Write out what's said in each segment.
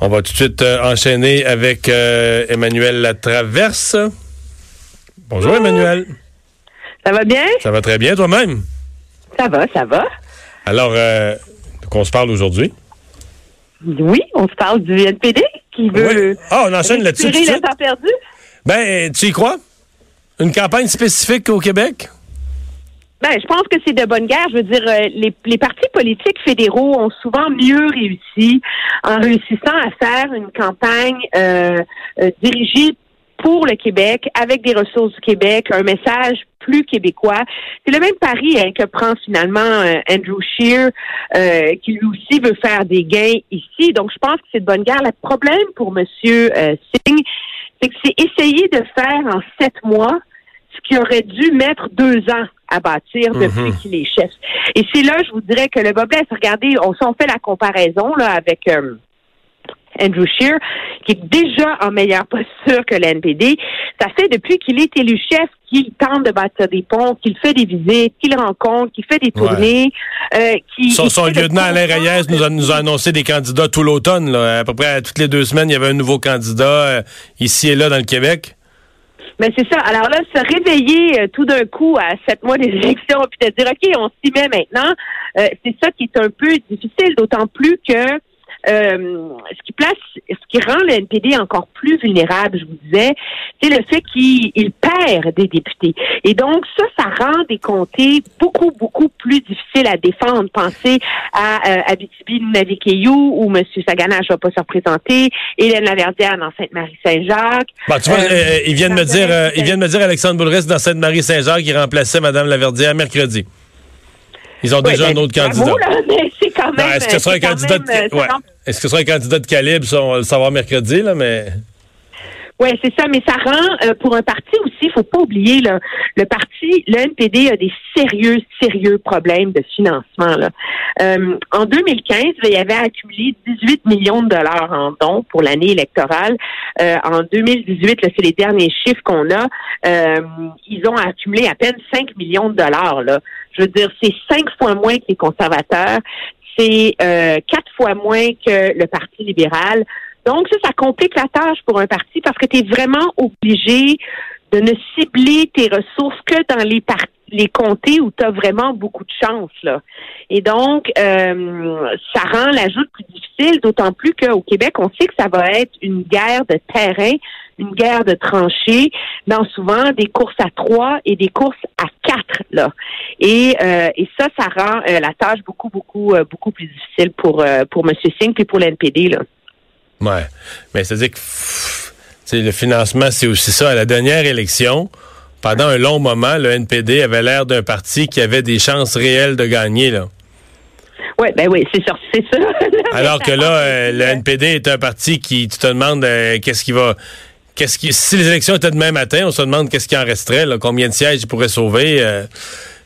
On va tout de suite euh, enchaîner avec euh, Emmanuel Latraverse. Bonjour Emmanuel. Ça va bien? Ça va très bien toi-même? Ça va, ça va. Alors, euh, qu'on se parle aujourd'hui? Oui, on se parle du NPD qui veut Oui. Ah, on enchaîne là-dessus le temps perdu. Ben, tu y crois? Une campagne spécifique au Québec? Ben, je pense que c'est de bonne guerre. Je veux dire, euh, les, les partis politiques fédéraux ont souvent mieux réussi en réussissant à faire une campagne euh, euh, dirigée pour le Québec, avec des ressources du Québec, un message plus québécois. C'est le même pari hein, que prend finalement euh, Andrew Scheer, euh, qui lui aussi veut faire des gains ici. Donc, je pense que c'est de bonne guerre. Le problème pour Monsieur euh, Singh, c'est que c'est essayer de faire en sept mois qui aurait dû mettre deux ans à bâtir depuis qu'il est chef. Et c'est là, je vous dirais que le bas blesse. Regardez, on, si on fait la comparaison là avec euh, Andrew Scheer, qui est déjà en meilleure posture que l'NPD. Ça fait depuis qu'il est élu chef qu'il tente de bâtir des ponts, qu'il fait des visites, qu'il rencontre, qu'il fait des tournées, euh, qu'il... Son, lieutenant Alain. Reyes nous a, nous a annoncé des candidats tout l'automne. là. À peu près toutes les deux semaines, il y avait un nouveau candidat euh, ici et là dans le Québec. Mais c'est ça. Alors là, se réveiller euh, tout d'un coup à sept mois des élections, puis te dire, OK, on s'y met maintenant, euh, c'est ça qui est un peu difficile, d'autant plus que euh, ce qui place, ce qui rend le NPD encore plus vulnérable, je vous disais, c'est le fait qu'il il perd des députés. Et donc, ça, ça rend des comtés beaucoup, beaucoup plus difficiles à défendre. Pensez à euh, Abitibi, Nunavik-Eyou, où M. Sagana ne va pas se représenter, Hélène Laverdière dans Sainte-Marie-Saint-Jacques. Bon, tu vois, Euh, euh, ils viennent me dire, euh, ils viennent me dire Alexandre Boulris dans Sainte-Marie-Saint-Jacques qui remplaçait Mme Laverdière mercredi. Ils ont déjà ben, un autre candidat. là, mais c'est quand même. Non, Est-ce que ce sera un candidat même, de, ouais. ça rend- Est-ce que ce sera un candidat de calibre, ça, on va le savoir mercredi, là, mais. Oui, c'est ça, mais ça rend, euh, pour un parti aussi, il faut pas oublier, là, le parti, le NPD a des sérieux, sérieux problèmes de financement. Là. Euh, en 2015, là, il y avait accumulé 18 millions de dollars en dons pour l'année électorale. Euh, en 2018, là, c'est les derniers chiffres qu'on a, ils ont accumulé à peine 5 millions de dollars. Là. Je veux dire, c'est cinq fois moins que les conservateurs, c'est euh, quatre fois moins que le Parti libéral. Donc, ça, ça complique la tâche pour un parti parce que tu es vraiment obligé de ne cibler tes ressources que dans les par- les comtés où tu as vraiment beaucoup de chance. Là. Et donc, euh, ça rend l'ajout plus difficile, d'autant plus qu'au Québec, on sait que ça va être une guerre de terrain, une guerre de tranchées, dans souvent des courses à trois et des courses à quatre. Là. Et, euh, ça, ça rend euh, la tâche beaucoup, beaucoup, beaucoup plus difficile pour, pour M. Singh et pour l'NPD. Là. Mais c'est-à-dire que le financement, c'est aussi ça. À la dernière élection, pendant un long moment, le NPD avait l'air d'un parti qui avait des chances réelles de gagner. Là. Oui, ben oui, c'est sûr, c'est ça. Alors que là, euh, le NPD est un parti qui, tu te demandes euh, qu'est-ce qui va. Qu'est-ce qui, si les élections étaient demain matin, on se demande qu'est-ce qui en resterait, là, combien de sièges ils pourraient sauver. euh.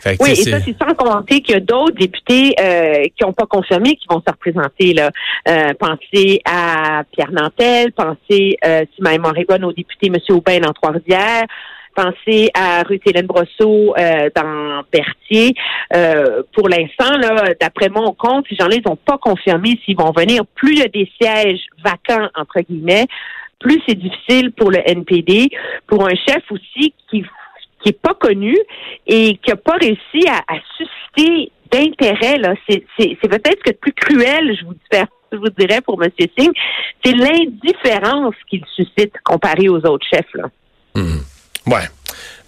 Fait Oui, et ça, c'est- sans compter qu'il y a d'autres députés qui n'ont pas confirmé qui vont se représenter. Là. Pensez à Pierre Nantel, pensez, euh, si ma mémoire est bonne, au député M. Aubin dans Trois-Rivières, pensez à Ruth-Hélène Brosseau euh, dans Berthier. Euh, pour l'instant, là, d'après mon compte, ces gens-là, ils n'ont pas confirmé s'ils vont venir. Plus il y a des sièges vacants, entre guillemets, plus c'est difficile pour le NPD, pour un chef aussi qui qui est pas connu et qui a pas réussi à, susciter d'intérêt. Là, c'est, c'est, c'est peut-être ce que le plus cruel, je vous, dirais, je vous dirais pour M. Singh, c'est l'indifférence qu'il suscite comparé aux autres chefs. Là. Ouais.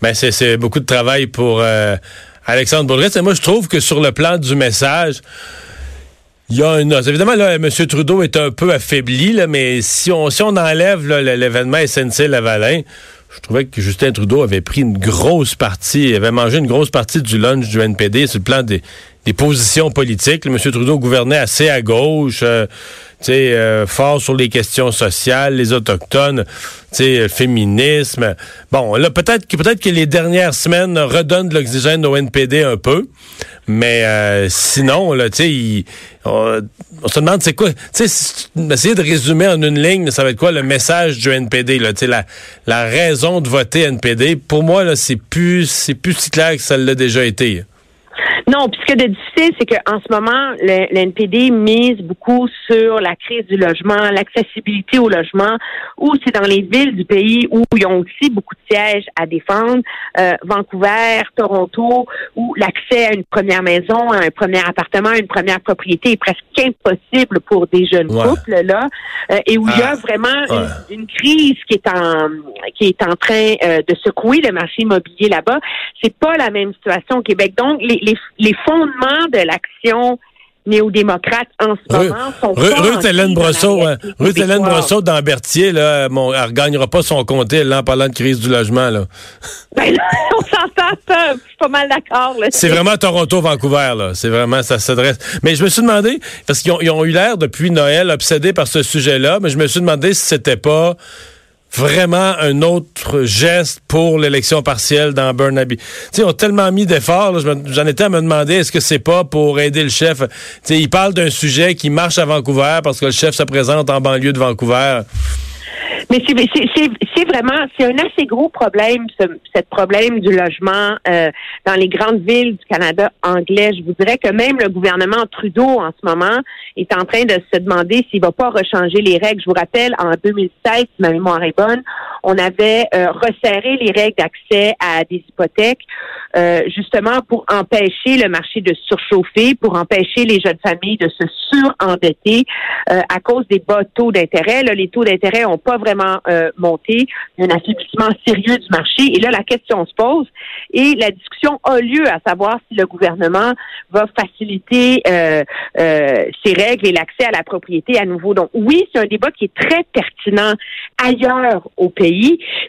Ben, c'est, beaucoup de travail pour euh, Alexandre Boulris. Et moi, je trouve que sur le plan du message, il y a une os. Évidemment, là, M. Trudeau est un peu affaibli, là, mais si on, si on enlève l'événement SNC-Lavalin, je trouvais que Justin Trudeau avait pris une grosse partie, avait mangé une grosse partie du lunch du NPD sur le plan des, des positions politiques. M. Trudeau gouvernait assez à gauche, euh, euh, fort sur les questions sociales, les autochtones, le féminisme. Bon, là, peut-être que peut-être que les dernières semaines redonnent de l'oxygène au NPD un peu, mais euh, sinon, là, il- on, on se demande c'est quoi, tu essayer de résumer en une ligne, ça va être quoi le message du NPD, là, la, la raison de voter NPD. Pour moi, là, c'est plus, c'est plus si clair que ça l'a déjà été. Non, puis ce qui est difficile, c'est qu'en ce moment, le, NPD mise beaucoup sur la crise du logement, l'accessibilité au logement, où c'est dans les villes du pays où ils ont aussi beaucoup de sièges à défendre, euh, Vancouver, Toronto, où l'accès à une première maison, à un premier appartement, à une première propriété est presque impossible pour des jeunes couples là, euh, et où il y a ah, vraiment une, crise qui est en qui est en train euh, de secouer le marché immobilier là-bas. C'est pas la même situation au Québec. Donc les, les les fondements de l'action néo-démocrate en ce moment sont Ruth Hélène Brosseau, hein. Ruth Hélène Brosseau dans Berthier, là, mon, elle ne gagnera pas son comté là, en parlant de crise du logement. Là. Ben on s'entend pas, je suis pas mal d'accord. C'est vraiment Toronto-Vancouver, là. C'est vraiment, ça s'adresse. Mais je me suis demandé, parce qu'ils ont, ont eu l'air depuis Noël obsédés par ce sujet-là, mais je me suis demandé si c'était pas vraiment un autre geste pour l'élection partielle dans Burnaby. sais, ils ont tellement mis d'efforts, j'en étais à me demander est-ce que c'est pas pour aider le chef? sais, il parle d'un sujet qui marche à Vancouver parce que le chef se présente en banlieue de Vancouver. Mais c'est vraiment, c'est un assez gros problème, ce, problème du logement euh, dans les grandes villes du Canada anglais. Je vous dirais que même le gouvernement Trudeau en ce moment est en train de se demander s'il va pas rechanger les règles. Je vous rappelle, en 2016, si ma mémoire est bonne, on avait euh, resserré les règles d'accès à des hypothèques euh, justement pour empêcher le marché de surchauffer, pour empêcher les jeunes familles de se surendetter euh, à cause des bas taux d'intérêt. Là, les taux d'intérêt n'ont pas vraiment euh, monté. Il y a un affaiblissement sérieux du marché. Et là, la question se pose et la discussion a lieu à savoir si le gouvernement va faciliter euh, ces règles et l'accès à la propriété à nouveau. Donc oui, c'est un débat qui est très pertinent ailleurs au pays,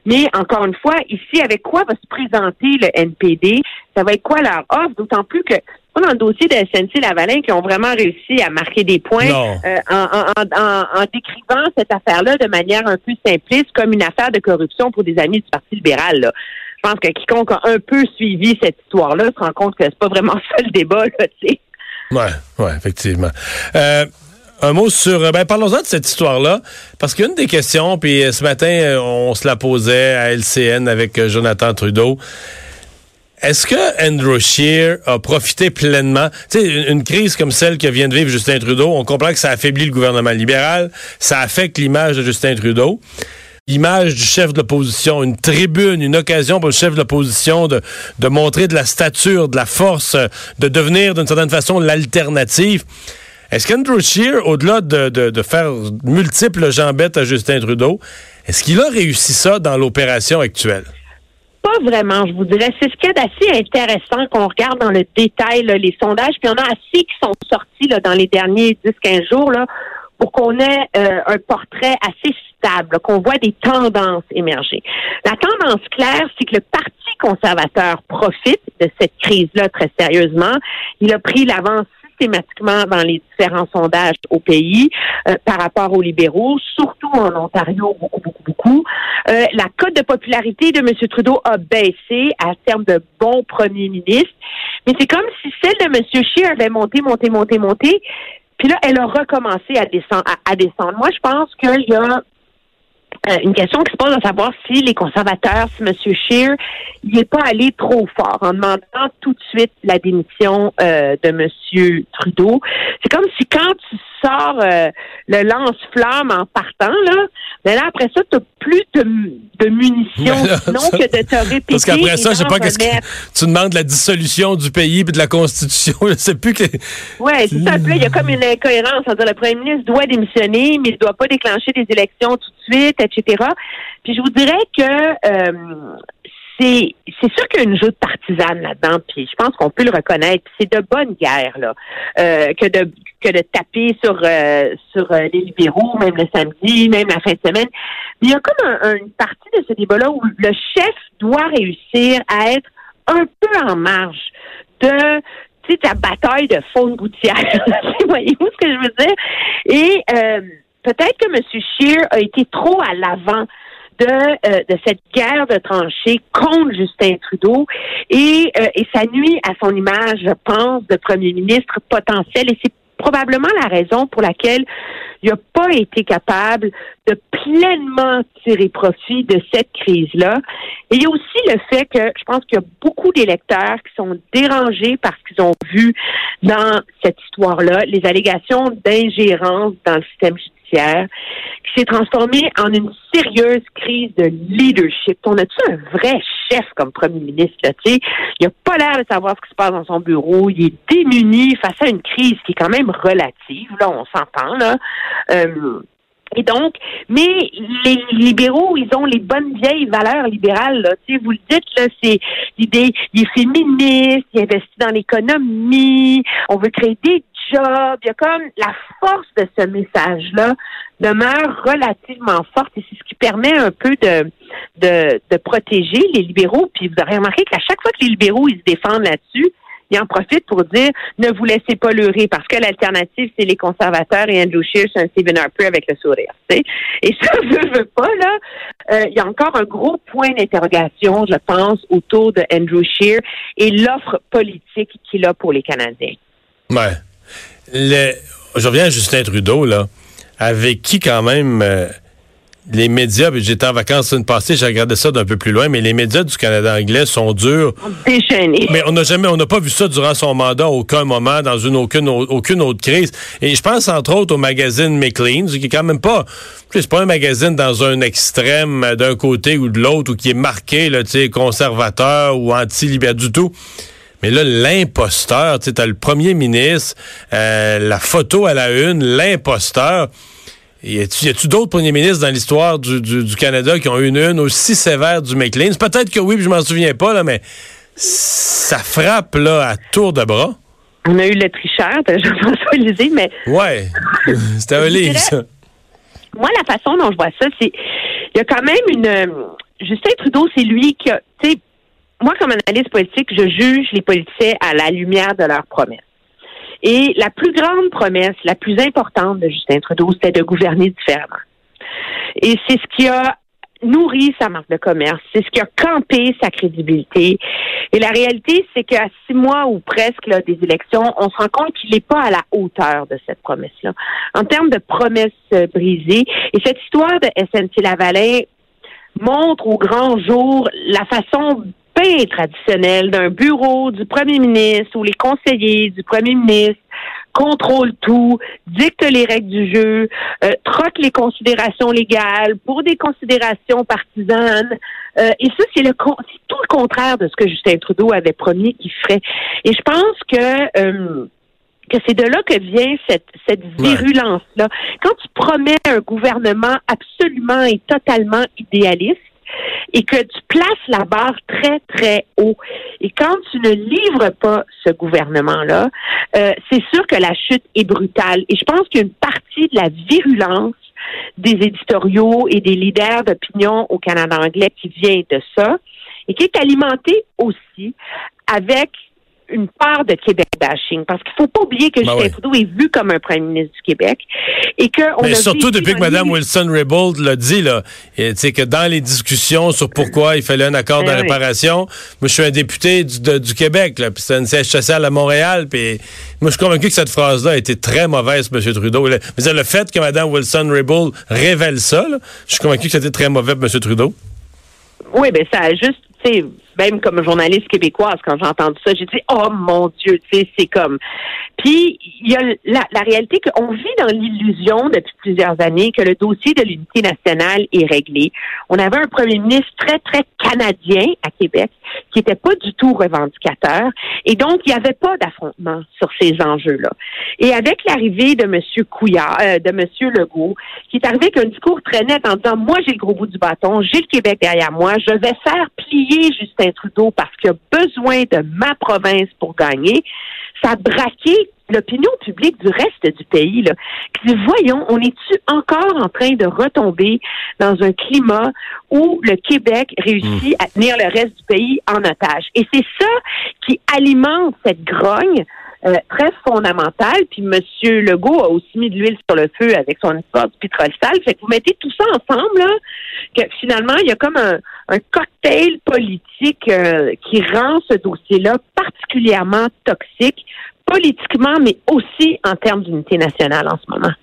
mais encore une fois, ici, avec quoi va se présenter le NPD? Ça va être quoi leur offre? D'autant plus que dans le dossier de SNC-Lavalin qui ont vraiment réussi à marquer des points euh, en, décrivant cette affaire-là de manière un peu simpliste comme une affaire de corruption pour des amis du Parti libéral. Je pense que quiconque a un peu suivi cette histoire-là se rend compte que c'est pas vraiment ça le débat, là, tu sais. Ouais, ouais, effectivement. Euh, un mot sur. Ben, parlons-en de cette histoire-là. Parce qu'une des questions, puis ce matin, on se la posait à LCN avec Jonathan Trudeau. Est-ce que Andrew Scheer a profité pleinement? Tu sais, une, crise comme celle que vient de vivre Justin Trudeau, on comprend que ça affaiblit le gouvernement libéral, ça affecte l'image de Justin Trudeau. L'image du chef de l'opposition, une tribune, une occasion pour le chef de l'opposition de, de montrer de la stature, de la force, de devenir d'une certaine façon l'alternative. Est-ce qu'Andrew Scheer, au-delà de, de, de, faire multiples jambettes à Justin Trudeau, est-ce qu'il a réussi ça dans l'opération actuelle? Pas vraiment, je vous dirais. C'est ce qui est assez intéressant qu'on regarde dans le détail les sondages. Puis il y en a assez qui sont sortis là, dans les derniers 10-15 jours là, pour qu'on ait euh, un portrait assez stable, qu'on voit des tendances émerger. La tendance claire, c'est que le Parti conservateur profite de cette crise-là très sérieusement. Il a pris l'avance systématiquement dans les différents sondages au pays euh, par rapport aux libéraux, surtout en Ontario, beaucoup, beaucoup, beaucoup. Euh, la cote de popularité de M. Trudeau a baissé à terme de bon premier ministre, mais c'est comme si celle de M. Scheer avait monté, monté, monté, monté, puis là, elle a recommencé à descendre. À, descendre. Moi, je pense qu'il y a euh, une question qui se pose à savoir si les conservateurs, si M. Scheer, il n'est pas allé trop fort en demandant tout de suite la démission euh, de M. Trudeau. C'est comme si quand tu sors euh, le lance-flamme en partant, là, mais là, après ça, tu n'as plus de, de munitions, sinon que de te répéter. Parce qu'après ça, je sais pas qu'est-ce que tu demandes la dissolution du pays et de la Constitution. Je sais plus que. Oui, c'est ça. Il y a comme une incohérence. dire le premier ministre doit démissionner, mais il ne doit pas déclencher des élections tout de suite, etc. Puis je vous dirais que euh, c'est c'est sûr qu'il y a une joute partisane là-dedans, puis je pense qu'on peut le reconnaître. C'est de bonne guerre là euh, que de que de taper sur euh, sur euh, les libéraux, même le samedi, même la fin de semaine. Mais il y a comme une partie de ce débat-là où le chef doit réussir à être un peu en marge de tu sais, ta bataille de faune gouttière. Voyez-vous ce que je veux dire? Et peut-être que M. Scheer a été trop à l'avant de, euh, de cette guerre de tranchées contre Justin Trudeau. Et, euh, et ça nuit à son image, je pense, de premier ministre potentiel. Et c'est probablement la raison pour laquelle il n'a pas été capable de pleinement tirer profit de cette crise-là. Et il y a aussi le fait que je pense qu'il y a beaucoup d'électeurs qui sont dérangés parce qu'ils ont vu dans cette histoire-là les allégations d'ingérence dans le système judiciaire qui s'est transformé en une sérieuse crise de leadership. On a-tu un vrai chef comme premier ministre? Là, il n'a pas l'air de savoir ce qui se passe dans son bureau. Il est démuni face à une crise qui est quand même relative. Là, on s'entend. là. Euh, et donc, mais les libéraux, ils ont les bonnes vieilles valeurs libérales. Là. Vous le dites, là, c'est l'idée, il est féministe, il investit dans l'économie, on veut créer des jobs. Il y a comme la force de ce message-là demeure relativement forte et c'est ce qui permet un peu de, de, de protéger les libéraux. Puis vous aurez remarqué qu'à chaque fois que les libéraux ils se défendent là-dessus, il en profite pour dire ne vous laissez pas leurrer parce que l'alternative, c'est les conservateurs et Andrew Scheer, c'est un Stephen Harper avec le sourire. Et ça, je veux pas, là. Euh, il y a encore un gros point d'interrogation, je pense, autour de Andrew Scheer et l'offre politique qu'il a pour les Canadiens. Ouais. Le, je reviens à Justin Trudeau, là, avec qui quand même... Euh, les médias, j'étais en vacances une passée, j'ai regardé ça d'un peu plus loin, mais les médias du Canada anglais sont durs. Déchaînés. Mais on n'a jamais, on n'a pas vu ça durant son mandat, aucun moment, dans une aucune, aucune autre crise. Et je pense entre autres au magazine Maclean's, qui est quand même pas, c'est pas un magazine dans un extrême d'un côté ou de l'autre, ou qui est marqué, là, tu sais, conservateur ou anti-libéral du tout. Mais là, l'imposteur, tu sais, t'as le premier ministre, euh, la photo à la une, l'imposteur. Y a-tu d'autres premiers ministres dans l'histoire du, du, Canada qui ont eu une une aussi sévère du McLean? Peut-être que oui, je m'en souviens pas, là, mais ça frappe là à tour de bras. On a eu le tricheur de Jean-François Lisée, mais. Ouais. C'était un livre, ça. Moi, la façon dont je vois ça, c'est. Il y a quand même une. Euh, Justin Trudeau, c'est lui qui a. Tu sais, moi, comme analyste politique, je juge les politiciens à la lumière de leurs promesses. Et la plus grande promesse, la plus importante de Justin Trudeau, c'était de gouverner différemment. Et c'est ce qui a nourri sa marque de commerce, c'est ce qui a campé sa crédibilité. Et la réalité, c'est qu'à six mois ou presque là, des élections, on se rend compte qu'il n'est pas à la hauteur de cette promesse-là. En termes de promesses euh, brisées, et cette histoire de SNC Lavalin montre au grand jour la façon traditionnel d'un bureau du premier ministre ou les conseillers du premier ministre contrôlent tout, dictent les règles du jeu, euh, troquent les considérations légales pour des considérations partisanes. Euh, et ça, c'est le tout le contraire de ce que Justin Trudeau avait promis qu'il ferait. Et je pense que euh, que c'est de là que vient cette, cette virulence-là. Quand tu promets un gouvernement absolument et totalement idéaliste, et que tu places la barre très, très haut. Et quand tu ne livres pas ce gouvernement-là, euh, c'est sûr que la chute est brutale. Et je pense qu'il y a une partie de la virulence des éditoriaux et des leaders d'opinion au Canada anglais qui vient de ça et qui est alimentée aussi avec une part de Québec bashing parce qu'il faut pas oublier que ben Justin Trudeau est vu comme un premier ministre du Québec et que on Mais surtout depuis que Mme Wilson-Raybould l'a dit là, c'est que dans les discussions sur pourquoi il fallait un accord de ben réparation, moi je suis un député du, du Québec là, puis c'est une siège sociale à Montréal, puis moi je suis convaincu que cette phrase-là a été très mauvaise, M. Trudeau. Mais le fait que Mme Wilson-Raybould révèle ça, je suis convaincu que c'était très mauvais M. Trudeau. Oui, ben ça a juste, même comme journaliste québécoise, quand j'ai entendu ça, j'ai dit oh mon Dieu, tu sais, c'est comme. Puis il y a la, réalité qu'on vit dans l'illusion depuis plusieurs années que le dossier de l'unité nationale est réglé. On avait un premier ministre très très canadien à Québec qui n'était pas du tout revendicateur et donc il n'y avait pas d'affrontement sur ces enjeux-là. Et avec l'arrivée de Monsieur Couillard, euh, de Monsieur Legault, qui est arrivé avec un discours très net en disant moi j'ai le gros bout du bâton, j'ai le Québec derrière moi, je vais faire plier Justin Trudeau parce qu'il a besoin de ma province pour gagner, ça a braqué l'opinion publique du reste du pays. Là. voyons, on est-tu encore en train de retomber dans un climat où le Québec réussit à tenir le reste du pays en otage? Et c'est ça qui alimente cette grogne euh, très fondamentale. Puis M. Legault a aussi mis de l'huile sur le feu avec son histoire du pétrole sale. Fait que vous mettez tout ça ensemble, là, que finalement, il y a comme un, cocktail politique euh, qui rend ce dossier-là particulièrement toxique politiquement, mais aussi en termes d'unité nationale en ce moment.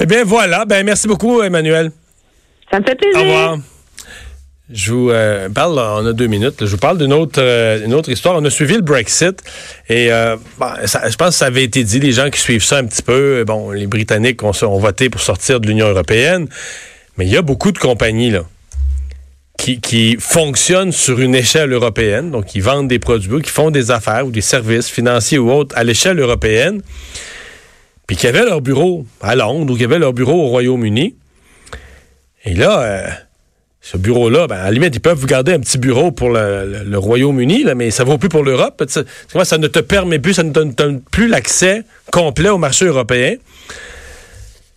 Eh bien, voilà. Ben, merci beaucoup, Emmanuel. Ça me fait plaisir. Au revoir. Je vous euh, parle, on a deux minutes, je vous parle d'une autre, euh, une autre histoire. On a suivi le Brexit et euh, je pense que ça avait été dit, les gens qui suivent ça un petit peu, bon, les Britanniques ont, ont voté pour sortir de l'Union européenne, mais il y a beaucoup de compagnies là, qui, fonctionnent sur une échelle européenne, donc qui vendent des produits, qui font des affaires ou des services financiers ou autres à l'échelle européenne, puis qui avaient leur bureau à Londres ou qui avaient leur bureau au Royaume-Uni. Et là ce bureau-là, ben, à la limite, ils peuvent vous garder un petit bureau pour le, Royaume-Uni, mais ça ne vaut plus pour l'Europe. Ça, ne te permet plus, ça ne te donne plus l'accès complet au marché européen.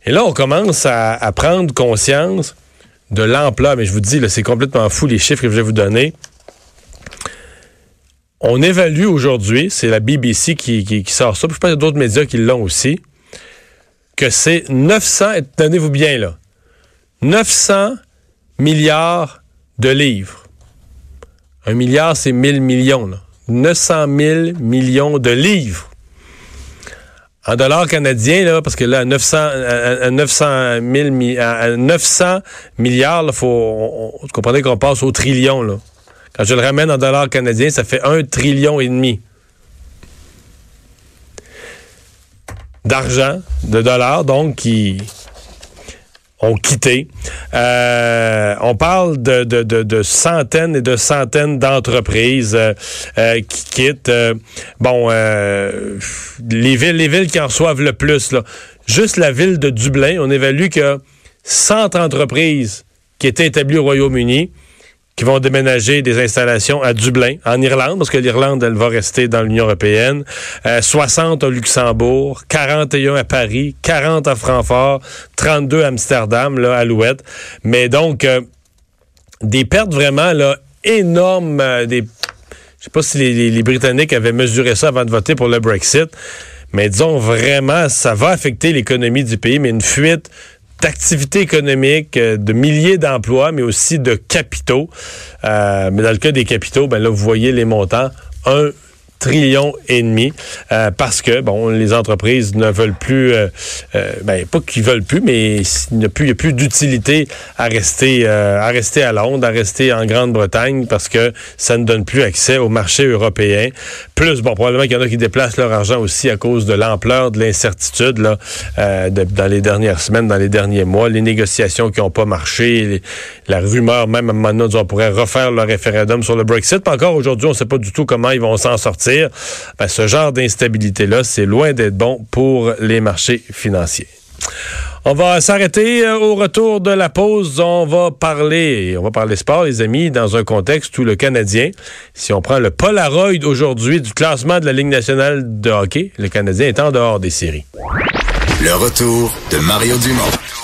Et là, on commence à, prendre conscience de l'ampleur. Mais je vous dis, c'est complètement fou les chiffres que je vais vous donner. On évalue aujourd'hui, c'est la BBC qui, sort ça, puis je pense qu'il y a d'autres médias qui l'ont aussi, que c'est 900, tenez-vous bien là, 900 milliards de livres. Un milliard, c'est 1000 millions. Là. 900 000 millions de livres. En dollars canadiens, là, parce que là, à 900, à 900, 000, à 900 milliards, il faut, vous comprenez qu'on passe au trillion. Là. Quand je le ramène en dollars canadiens, ça fait un trillion et demi. D'argent, de dollars, donc, qui, ont quitté. Euh, on parle de, de, de, centaines et de centaines d'entreprises euh, euh, qui quittent. bon, les villes, les villes qui en reçoivent le plus, juste la ville de Dublin, on évalue que 100 entreprises qui étaient établies au Royaume-Uni qui vont déménager des installations à Dublin, en Irlande, parce que l'Irlande, elle va rester dans l'Union européenne. 60 euh, au Luxembourg, 41 à Paris, 40 à Francfort, 32 à Amsterdam, là, à l'Ouest. Mais donc, euh, des pertes vraiment là, énormes. Euh, des... Je sais pas si les, les Britanniques avaient mesuré ça avant de voter pour le Brexit. Mais disons vraiment, ça va affecter l'économie du pays, mais une fuite d'activité économique, euh, de milliers d'emplois, mais aussi de capitaux. Euh, mais dans le cas des capitaux, ben là, vous voyez les montants. 1 trillion et demi euh, parce que bon les entreprises ne veulent plus euh, euh ben, pas qu'ils veulent plus mais il n'y a plus, plus d'utilité à rester euh, à rester à Londres à rester en Grande-Bretagne parce que ça ne donne plus accès au marché européen. Plus bon probablement qu'il y en a qui déplacent leur argent aussi à cause de l'ampleur de l'incertitude là euh, dans les dernières semaines dans les derniers mois. Les négociations qui n'ont pas marché la rumeur même à un moment donné on pourrait refaire le référendum sur le Brexit. Encore aujourd'hui on ne sait pas du tout comment ils vont s'en sortir ben, ce genre d'instabilité-là, c'est loin d'être bon pour les marchés financiers. On va s'arrêter euh, au retour de la pause. On va parler, on va parler sport, les amis, dans un contexte où le Canadien, si on prend le Polaroid aujourd'hui du classement de la Ligue nationale de hockey, le Canadien est en dehors des séries. Le retour de Mario Dumont.